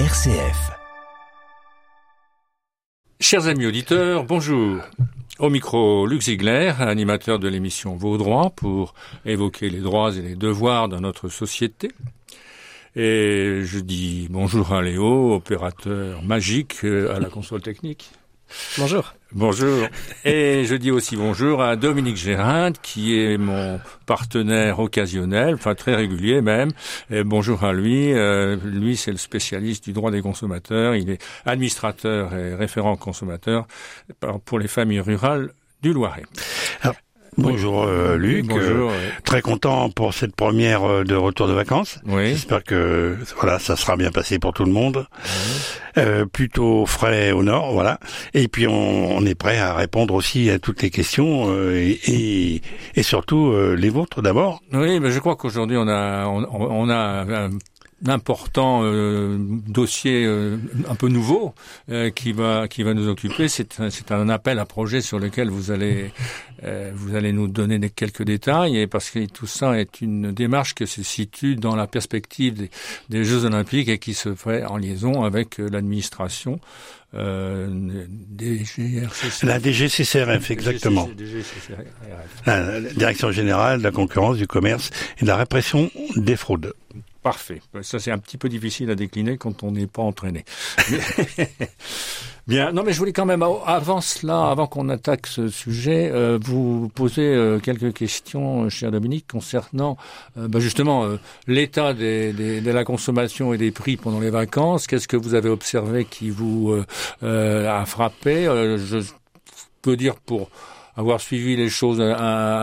RCF. Chers amis auditeurs, bonjour. Au micro, Luc Ziegler, animateur de l'émission Vos droits pour évoquer les droits et les devoirs dans notre société. Et je dis bonjour à Léo, opérateur magique euh, à la console technique. Bonjour. Bonjour. Et je dis aussi bonjour à Dominique Gérard, qui est mon partenaire occasionnel, enfin très régulier même. Et bonjour à lui. Euh, lui, c'est le spécialiste du droit des consommateurs. Il est administrateur et référent consommateur pour les familles rurales du Loiret. Alors, Bonjour euh, Luc, Bonjour, Euh, très content pour cette première euh, de retour de vacances. Oui. J'espère que voilà, ça sera bien passé pour tout le monde. Euh, plutôt frais au nord, voilà. Et puis on, on est prêt à répondre aussi à toutes les questions euh, et, et, et surtout euh, les vôtres d'abord. Oui, mais je crois qu'aujourd'hui on a on, on a un important euh, dossier euh, un peu nouveau euh, qui va qui va nous occuper. C'est un, c'est un appel à projet sur lequel vous allez vous allez nous donner des, quelques détails et parce que tout ça est une démarche qui se situe dans la perspective des, des Jeux Olympiques et qui se fait en liaison avec l'administration euh. La DGCCRF, exactement. DGCCRF. La, la Direction générale de la concurrence, du commerce et de la répression des fraudes. Parfait. Ça, c'est un petit peu difficile à décliner quand on n'est pas entraîné. Bien. Non, mais je voulais quand même, avant cela, avant qu'on attaque ce sujet, euh, vous poser euh, quelques questions, euh, cher Dominique, concernant bah, justement l'état de la consommation et des prix pendant les vacances. Qu'est-ce que vous avez observé qui vous a frappé? Je peux dire pour avoir suivi les choses euh,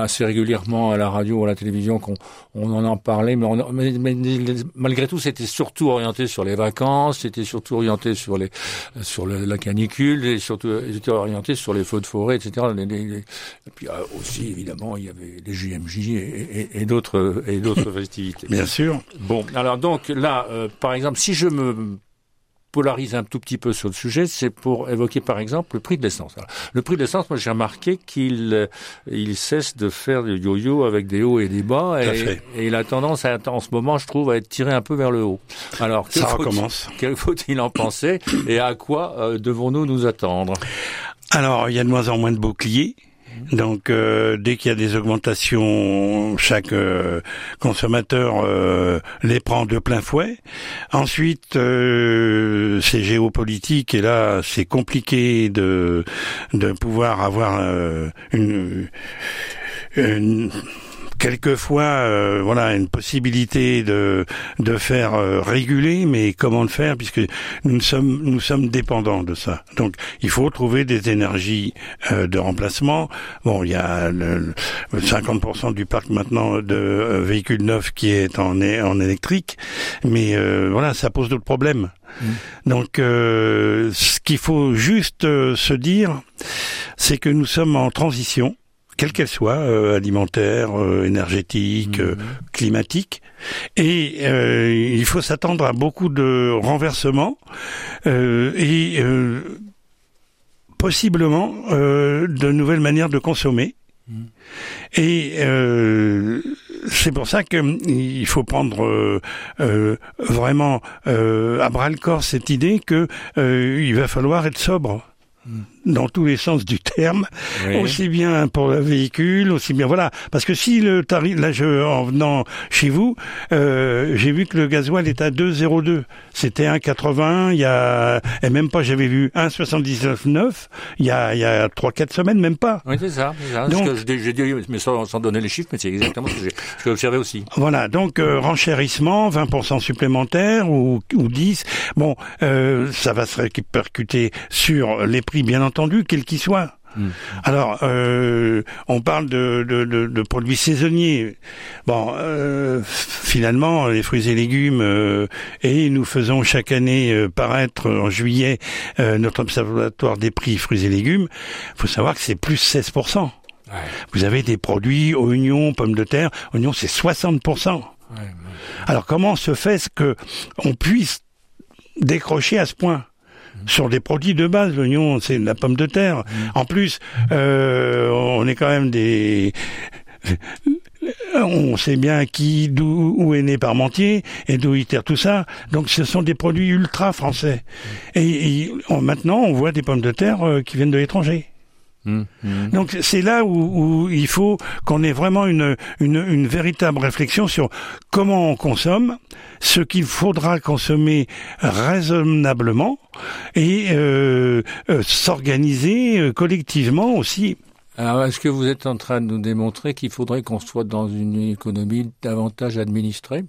assez régulièrement à la radio ou à la télévision qu'on on en en parlait, mais, on, mais, mais malgré tout, c'était surtout orienté sur les vacances, c'était surtout orienté sur les sur le- la canicule, et surtout c'était orienté sur les feux de forêt, etc. Les- les- les- et puis euh, aussi, évidemment, il y avait les JMJ et, et, et d'autres et d'autres festivités. Bien sûr. Bon, alors donc là, euh, par exemple, si je me polarise un tout petit peu sur le sujet, c'est pour évoquer par exemple le prix de l'essence. Le prix de l'essence, moi j'ai remarqué qu'il euh, il cesse de faire du yo-yo avec des hauts et des bas, et, et il a tendance à, en ce moment, je trouve, à être tiré un peu vers le haut. Alors, que faut-il- faut-il en penser et à quoi euh, devons-nous nous attendre? Alors, il y a de moins en moins de boucliers. Donc, euh, dès qu'il y a des augmentations, chaque euh, consommateur euh, les prend de plein fouet. Ensuite, euh, c'est géopolitique et là, c'est compliqué de de pouvoir avoir euh, une, une quelquefois euh, voilà une possibilité de de faire euh, réguler mais comment le faire puisque nous sommes nous sommes dépendants de ça. Donc il faut trouver des énergies euh, de remplacement. Bon il y a le, le 50% du parc maintenant de euh, véhicules neufs qui est en en électrique mais euh, voilà ça pose d'autres problèmes. Donc euh, ce qu'il faut juste se dire c'est que nous sommes en transition quelle qu'elle soit, euh, alimentaire, euh, énergétique, euh, climatique. Et euh, il faut s'attendre à beaucoup de renversements euh, et possiblement de nouvelles manières de consommer. Et euh, c'est pour ça qu'il faut prendre euh, euh, vraiment à bras le corps cette idée que euh, il va falloir être sobre dans tous les sens du terme, Oui. aussi bien pour le véhicule, aussi bien voilà. Parce que si le tarif, là, je, en venant chez vous, euh, j'ai vu que le gasoil est à 2,02. C'était 1,81. Il y a, et même pas, j'avais vu 1,79,9. Il y a, il y a trois, quatre semaines, même pas. Oui, c'est ça. ça. Donc- j'ai dit, mais sans, sans donner les chiffres, mais c'est exactement ce que j'ai ce que j'ai observé aussi. Voilà, donc euh, renchérissement, 20% supplémentaire ou, ou 10. Bon, euh, ça va se répercuter sur les prix, bien entendu, quels qu'ils soient. Alors, euh, on parle de, de, de, de produits saisonniers. Bon, euh, finalement, les fruits et légumes, euh, et nous faisons chaque année euh, paraître en juillet euh, notre observatoire des prix fruits et légumes. Il faut savoir que c'est plus 16%. Vous avez des produits, oignons, pommes de terre. Oignons, c'est 60%. Alors comment se fait-ce que on puisse décrocher à ce point? Sur des produits de base, l'oignon, c'est de la pomme de terre. En plus, euh, on est quand même des on sait bien qui, d'où où est né Parmentier et d'où il tout ça. Donc ce sont des produits ultra français. Et, maintenant, on voit des pommes de terre euh, qui viennent de l'étranger. Mmh, mmh. Donc c'est là où, il faut qu'on ait vraiment une, une, véritable réflexion sur comment on consomme, ce qu'il faudra consommer raisonnablement et euh, euh, s'organiser collectivement aussi alors, est-ce que vous êtes en train de nous démontrer qu'il faudrait qu'on soit dans une économie davantage administrée?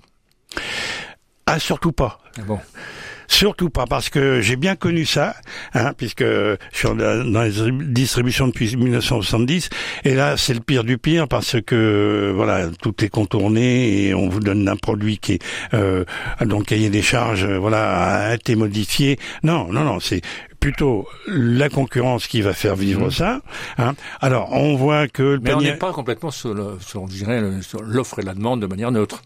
Ah, surtout pas. Ah bon? Surtout pas, parce que j'ai bien connu ça, hein, puisque je suis dans les distributions depuis 1970, et là c'est le pire du pire, parce que voilà, tout est contourné et on vous donne un produit qui est euh, donc cahier des charges, voilà, a été modifié. Non, non, non, c'est plutôt la concurrence qui va faire vivre mmh. ça. Hein. Alors, on voit que le Mais on n'est pas complètement sur, l'offre et la demande de manière neutre.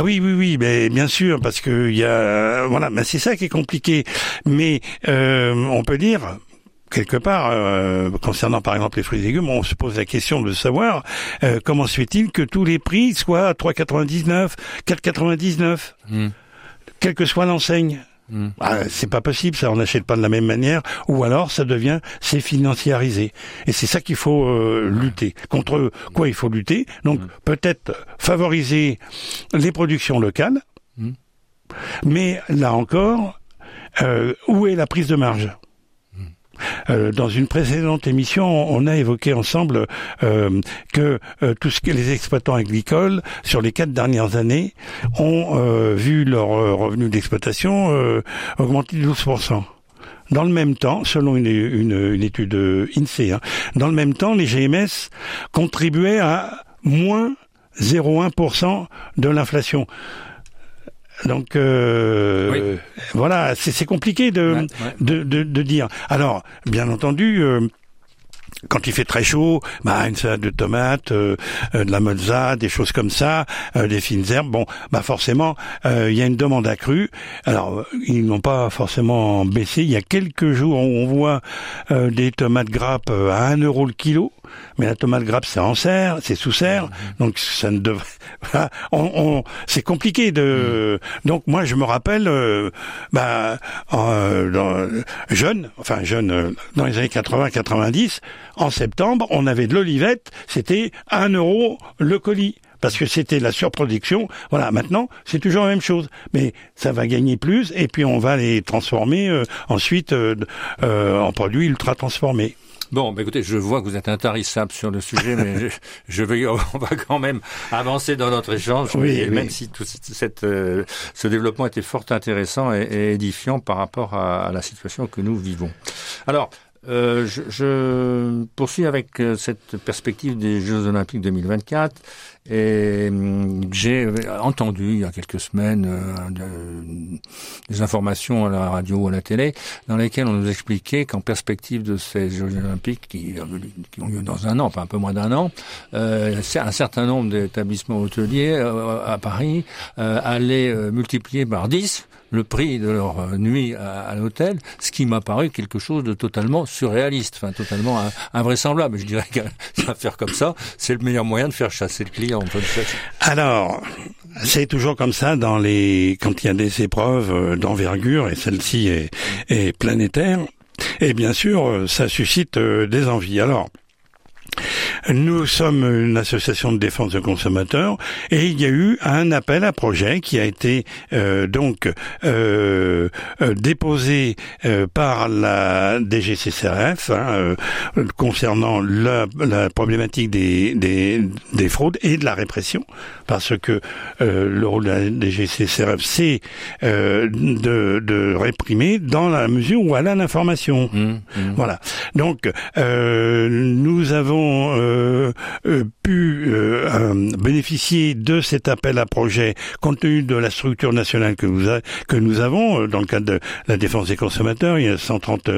Ah oui, oui, oui, mais bien sûr, parce que il y a, voilà, mais c'est ça qui est compliqué. Mais euh, on peut dire, quelque part, euh, concernant par exemple les fruits et légumes, on se pose la question de savoir euh, comment se fait-il que tous les prix soient à 3,99, 4,99, mmh. quelle que soit l'enseigne. Hmm. Ah, c'est pas possible, ça, on n'achète pas de la même manière, ou alors ça devient, c'est financiarisé. Et c'est ça qu'il faut euh, lutter. Contre quoi il faut lutter? Donc hmm. peut-être favoriser les productions locales, hmm. mais là encore, euh, où est la prise de marge? Euh, dans une précédente émission, on a évoqué ensemble euh, que euh, les exploitants agricoles, sur les quatre dernières années, ont vu leur revenu d'exploitation augmenter de 12%. Dans le même temps, selon une, étude INSEE, hein, dans le même temps, les GMS contribuaient à moins 0,1% de l'inflation. Donc euh, voilà, c'est compliqué de, De, de, dire. Alors, bien entendu. Euh, quand il fait très chaud, bah une salade de tomates, euh, de la mozza, des choses comme ça, des fines herbes. Bon, bah forcément, il y a une demande accrue. Alors, ils n'ont pas forcément baissé. Il y a quelques jours, on voit des tomates grappes à 1 euro le kilo mais la tomate grappe c'est en serre, c'est sous serre, mhm. donc ça ne devrait. on, on... c'est compliqué de. Mhm. Donc moi je me rappelle, euh, bah, euh, jeune, enfin jeune, euh, dans les années 80-90, en septembre, on avait de l'olivette, c'était un euro le colis parce que c'était la surproduction. Voilà, maintenant, c'est toujours la même chose, mais ça va gagner plus et puis on va les transformer euh, ensuite en produits ultra transformés. Bon, bah écoutez, je vois que vous êtes intarissable sur le sujet, mais je, vais, on va quand même avancer dans notre échange, oui, même si tout cette, euh, ce développement était fort intéressant et, édifiant par rapport à, la situation que nous vivons. Alors, euh, je, je, poursuis avec euh, cette perspective des Jeux Olympiques 2024 et hum, j'ai entendu il y a quelques semaines euh, des informations à la radio ou à la télé dans lesquelles on nous expliquait qu'en perspective de ces Jeux Olympiques qui, qui, ont lieu dans un an, enfin un peu moins d'un an, euh, un certain nombre d'établissements hôteliers euh, à Paris euh, allaient multiplier par 10 le prix de leur euh, nuit à, l'hôtel, ce qui m'a paru quelque chose de totalement surréaliste, enfin totalement invraisemblable. Je dirais qu'un faire comme ça, c'est le meilleur moyen de faire chasser le client. Alors, c'est toujours comme ça dans les quand il y a des épreuves euh, d'envergure et celle-ci est, est planétaire. Et bien sûr, euh, ça suscite des envies. Alors, nous sommes une association de défense de consommateurs et il y a eu un appel à projet qui a été euh, donc euh, euh déposé euh, par la DGCCRF hein, concernant la, la problématique des, des, des, fraudes et de la répression parce que le rôle de la DGCCRF c'est de, de, réprimer dans la mesure où elle a l'information. Mmh, mmh. Voilà. Donc nous avons euh, euh, pu euh, bénéficier de cet appel à projet compte tenu de la structure nationale que nous, que nous avons dans le cadre de la défense des consommateurs. Il y a 130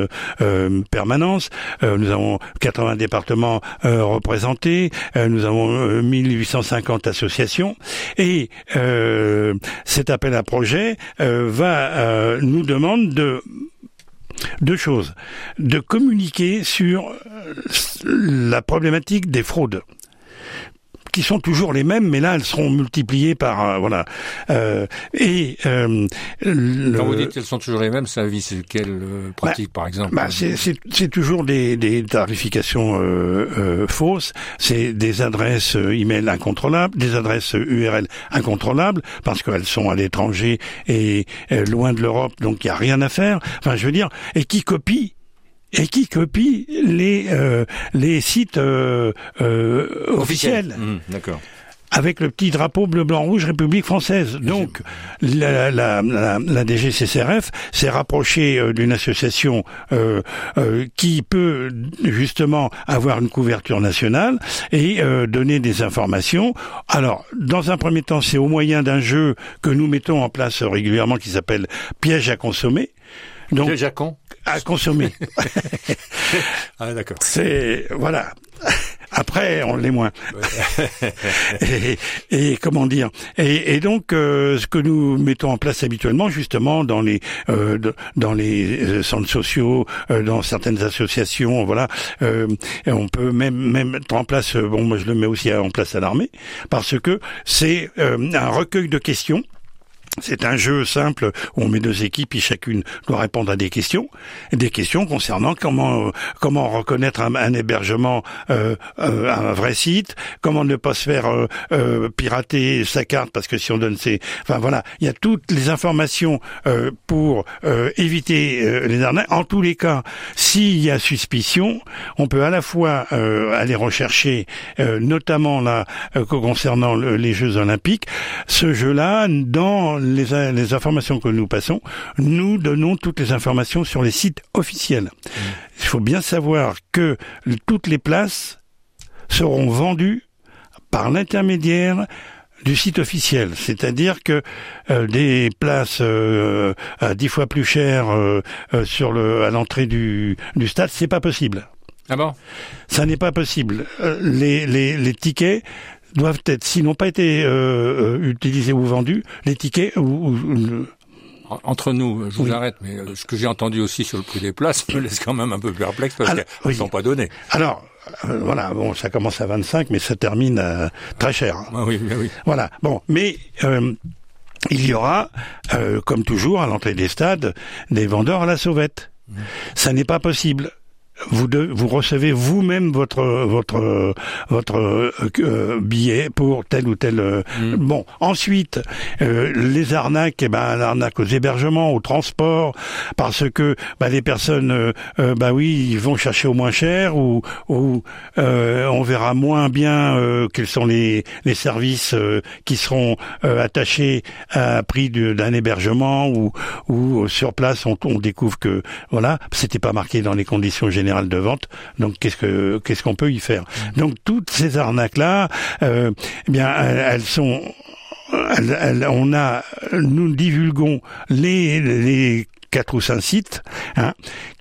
permanences, nous avons 80 départements représentés, nous avons 1850 associations. Et cet appel à projet va nous demande de deux choses. De communiquer sur euh, la problématique des fraudes qui sont toujours les mêmes, mais là elles seront multipliées par voilà. et le... quand vous dites qu'elles sont toujours les mêmes, ça vise quelle pratique bah, par exemple bah, C'est toujours des, des tarifications fausses. C'est des adresses email incontrôlables, des adresses URL incontrôlables parce qu'elles sont à l'étranger et loin de l'Europe, donc il y a rien à faire. Enfin, je veux dire, et qui copie et qui copie les euh, les sites euh, euh, officiels. Mmh, d'accord avec le petit drapeau bleu blanc rouge République française. Donc la, la, la, la DGCCRF s'est rapprochée d'une association euh, euh, qui peut justement avoir une couverture nationale et euh, donner des informations. Alors, dans un premier temps, c'est au moyen d'un jeu que nous mettons en place régulièrement qui s'appelle Piège à consommer. Donc, à con à consommer. ah d'accord. C'est voilà. Après, on l'est moins. et, et, comment dire? Et, et donc, euh, ce que nous mettons en place habituellement, justement, dans les euh, dans les euh, centres sociaux, dans certaines associations, voilà, on peut même même mettre en place. bon, moi, je le mets aussi en place à l'armée, parce que c'est un recueil de questions c'est un jeu simple où on met deux équipes et chacune doit répondre à des questions, des questions concernant comment comment reconnaître un, hébergement, euh, euh, un vrai site, comment ne pas se faire euh, pirater sa carte parce que si on donne ses, enfin voilà, il y a toutes les informations pour éviter les arnaques. En tous les cas, s'il y a suspicion, on peut à la fois aller rechercher, notamment là concernant les Jeux Olympiques, ce jeu-là dans les, les, informations que nous passons, nous donnons toutes les informations sur les sites officiels. Il faut bien savoir que toutes les places seront vendues par l'intermédiaire du site officiel, c'est-à-dire que euh, des places euh, à dix fois plus chères euh, sur le à l'entrée du, du stade, c'est pas possible. Ah bon? Ça n'est pas possible. les, les, les tickets doivent être, s'ils n'ont pas été euh, euh, utilisés ou vendus, les tickets ou, entre nous, je vous arrête, mais euh, ce que j'ai entendu aussi sur le prix des places me laisse quand même un peu perplexe parce qu'elles ne sont pas données. Alors, voilà, bon, ça commence à 25, mais ça termine très cher. Ah, oui, oui. Voilà, bon, mais il y aura, comme toujours, à l'entrée des stades, des vendeurs à la sauvette. Mmh. Ça n'est pas possible vous, vous recevez vous-même votre votre votre euh, billet pour tel ou tel. Euh, mm. Bon, ensuite euh, les arnaques, eh ben l'arnaque aux hébergements, au transport, parce que bah, les personnes, bah oui, ils vont chercher au moins cher ou, ou on verra moins bien quels sont les les services qui seront attachés à prix d'un hébergement ou ou sur place on, on découvre que voilà, c'était pas marqué dans les conditions générales de vente. Donc qu'est-ce que qu'est-ce qu'on peut y faire? Mmh. Donc toutes ces arnaques là, euh, eh bien elles, sont on a, nous divulguons les, les quatre ou cinq sites hein,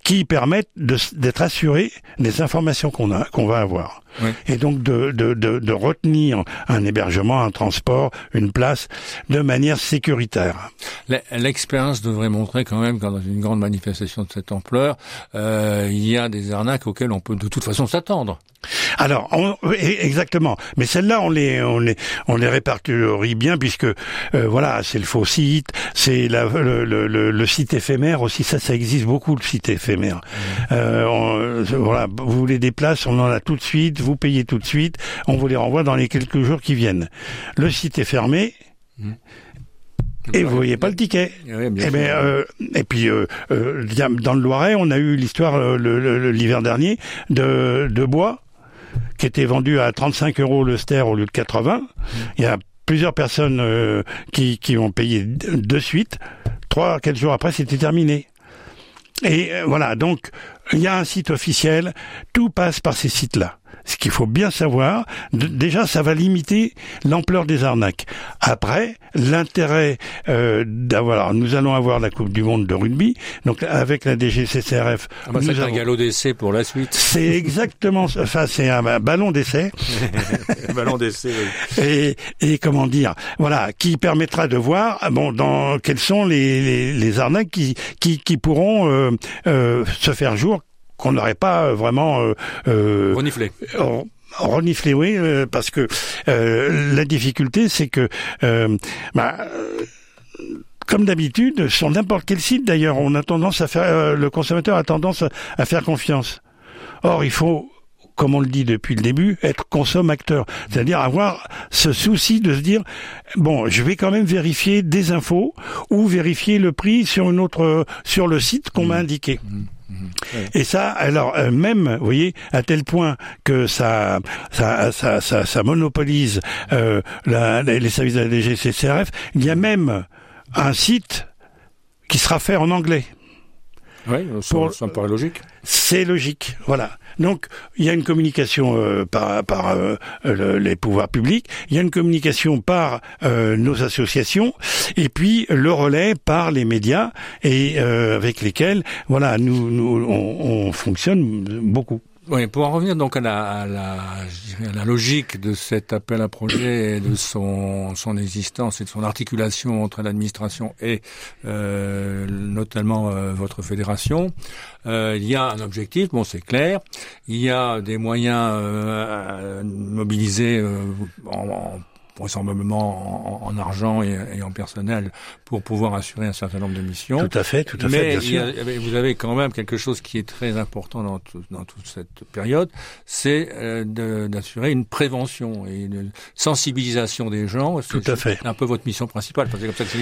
qui permettent d'être assurés des informations qu'on a, qu'on va avoir. Et donc de, de, de, de, retenir un hébergement, un transport, une place de manière sécuritaire. L'expérience devrait montrer quand même quand dans une grande manifestation de cette ampleur, euh, il y a des arnaques auxquelles on peut de toute façon s'attendre. Alors, on, exactement. Mais celles-là, on les, on les, on les répertorie bien puisque, euh, voilà, c'est le faux site, c'est le, le, le, site éphémère aussi. Ça, ça existe beaucoup le site éphémère. Mmh. Euh, voilà, vous voulez des places, on en a tout de suite. Vous payez tout de suite. On vous les renvoie dans les quelques jours qui viennent. Le site est fermé. Mmh. Et vous voyez pas le ticket. et, eh ben, euh, et puis euh, euh, dans le Loiret, on a eu l'histoire l'hiver dernier de, de bois qui était vendu à 35 euros le ster au lieu de 80. Il y a plusieurs personnes euh, qui, qui ont payé de suite. Trois, quatre jours après, c'était terminé. Et euh, voilà, donc il y a un site officiel, tout passe par ces sites-là. Ce qu'il faut bien savoir, déjà, ça va limiter l'ampleur des arnaques. Après, l'intérêt euh, d'avoir, nous allons avoir la Coupe du Monde de rugby, donc avec la DGCCRF. Ah bah c'est un galop d'essai pour la suite. C'est exactement, enfin c'est un, ballon d'essai. ballon d'essai. Oui. Et, et comment dire, voilà, qui permettra de voir, bon, dans quelles sont les, les, les arnaques qui, qui, qui pourront euh, euh, se faire jour qu'on n'aurait pas euh, vraiment euh, reniflé. Euh, renifler, oui, euh, parce que euh, la difficulté, c'est que euh, bah, comme d'habitude, sur n'importe quel site d'ailleurs, on a tendance à faire, le consommateur a tendance à, faire confiance. Or, il faut comme on le dit depuis le début, être consommateur, c'est-à-dire avoir ce souci de se dire bon, je vais quand même vérifier des infos ou vérifier le prix sur une autre sur le site qu'on m'a mmh. indiqué. Mmh. Et ça, alors euh, même, vous voyez, à tel point que ça, ça, ça, ça, monopolise euh, les services de la DGCCRF, il y a même un site qui sera fait en anglais. Oui, ça, me paraît logique. C'est logique, voilà. Donc il y a une communication euh, par, par euh, les pouvoirs publics, il y a une communication par euh, nos associations, et puis le relais par les médias et avec lesquels voilà nous, nous on, on fonctionne beaucoup. Oui, pour en revenir donc à la, à la, à la logique de cet appel à projet et de son, son existence et de son articulation entre l'administration et euh, notamment euh, votre fédération, euh, il y a un objectif, bon c'est clair, il y a des moyens euh, mobilisés euh, en, en vraisemblablement en, en argent et, et, en personnel pour pouvoir assurer un certain nombre de missions. Tout à fait, tout à fait. Mais vous avez quand même quelque chose qui est très important dans, dans toute cette période, c'est euh, d'assurer une prévention et une sensibilisation des gens. Tout à fait. C'est un peu votre mission principale, parce que comme ça que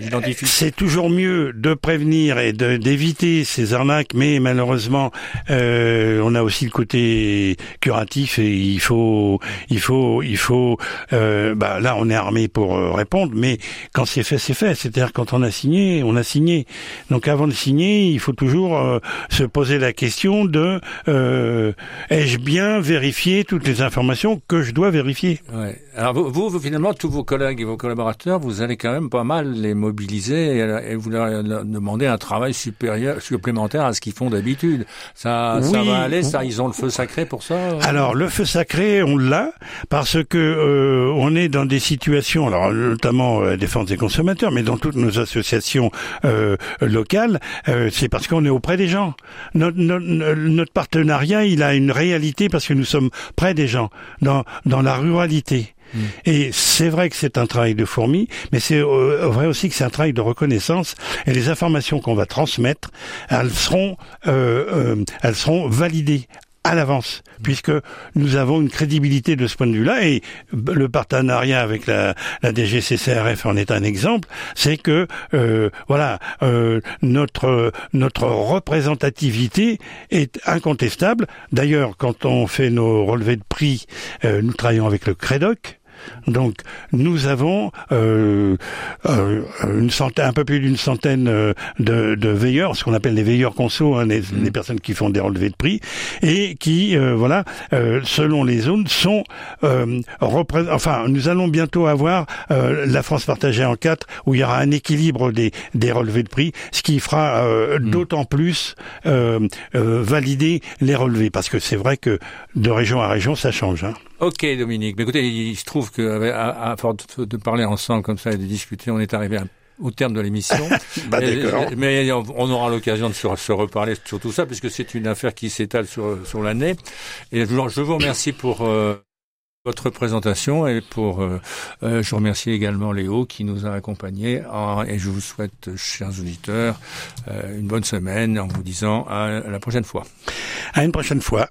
j'identifie. C'est toujours mieux de prévenir et d'éviter ces arnaques, mais malheureusement, euh, on a aussi le côté curatif et il faut, il faut, il faut. Euh, bah, là, on est armé pour euh, répondre, mais quand c'est fait, c'est fait. C'est-à-dire quand on a signé, on a signé. Donc avant de signer, il faut toujours euh, se poser la question de euh, ai-je bien vérifié toutes les informations que je dois vérifier? Ouais. Alors vous, vous, finalement, tous vos collègues et vos collaborateurs, vous allez quand même pas mal les mobiliser et, vous leur demander un travail supérieur, supplémentaire à ce qu'ils font d'habitude. Ça, ça va aller. Ça, ils ont le feu sacré pour ça? Alors le feu sacré, on l'a parce que on est dans des situations, alors notamment la euh, défense des consommateurs, mais dans toutes nos associations euh, locales, euh, c'est parce qu'on est auprès des gens. Notre, notre, notre, partenariat, il a une réalité parce que nous sommes près des gens, dans, dans la ruralité. Mm. Et c'est vrai que c'est un travail de fourmi, mais c'est vrai aussi que c'est un travail de reconnaissance. Et les informations qu'on va transmettre, elles seront, euh, elles seront validées à l'avance, puisque nous avons une crédibilité de ce point de vue-là, et le partenariat avec la, DGCCRF en est un exemple, c'est que euh, voilà euh, notre notre représentativité est incontestable. D'ailleurs, quand on fait nos relevés de prix, euh, nous travaillons avec le CREDOC, donc nous avons euh, euh, une centaine, un peu plus d'une centaine euh, de, de, veilleurs, ce qu'on appelle les veilleurs conso, hein, les, mmh. personnes qui font des relevés de prix et qui, voilà, selon les zones, sont enfin nous allons bientôt avoir la France partagée en quatre où il y aura un équilibre des, des relevés de prix, ce qui fera mmh. d'autant plus valider les relevés parce que c'est vrai que de région à région ça change. Hein. Ok Dominique, mais écoutez, il se trouve que à, force de parler ensemble comme ça et de discuter, on est arrivé au terme de l'émission. bah, mais on aura l'occasion de se, reparler sur tout ça, puisque c'est une affaire qui s'étale sur, sur l'année. Et je vous remercie pour euh, votre présentation et pour euh, euh, je remercie également Léo qui nous a accompagnés et je vous souhaite, chers auditeurs, une bonne semaine en vous disant à la prochaine fois. À une prochaine fois.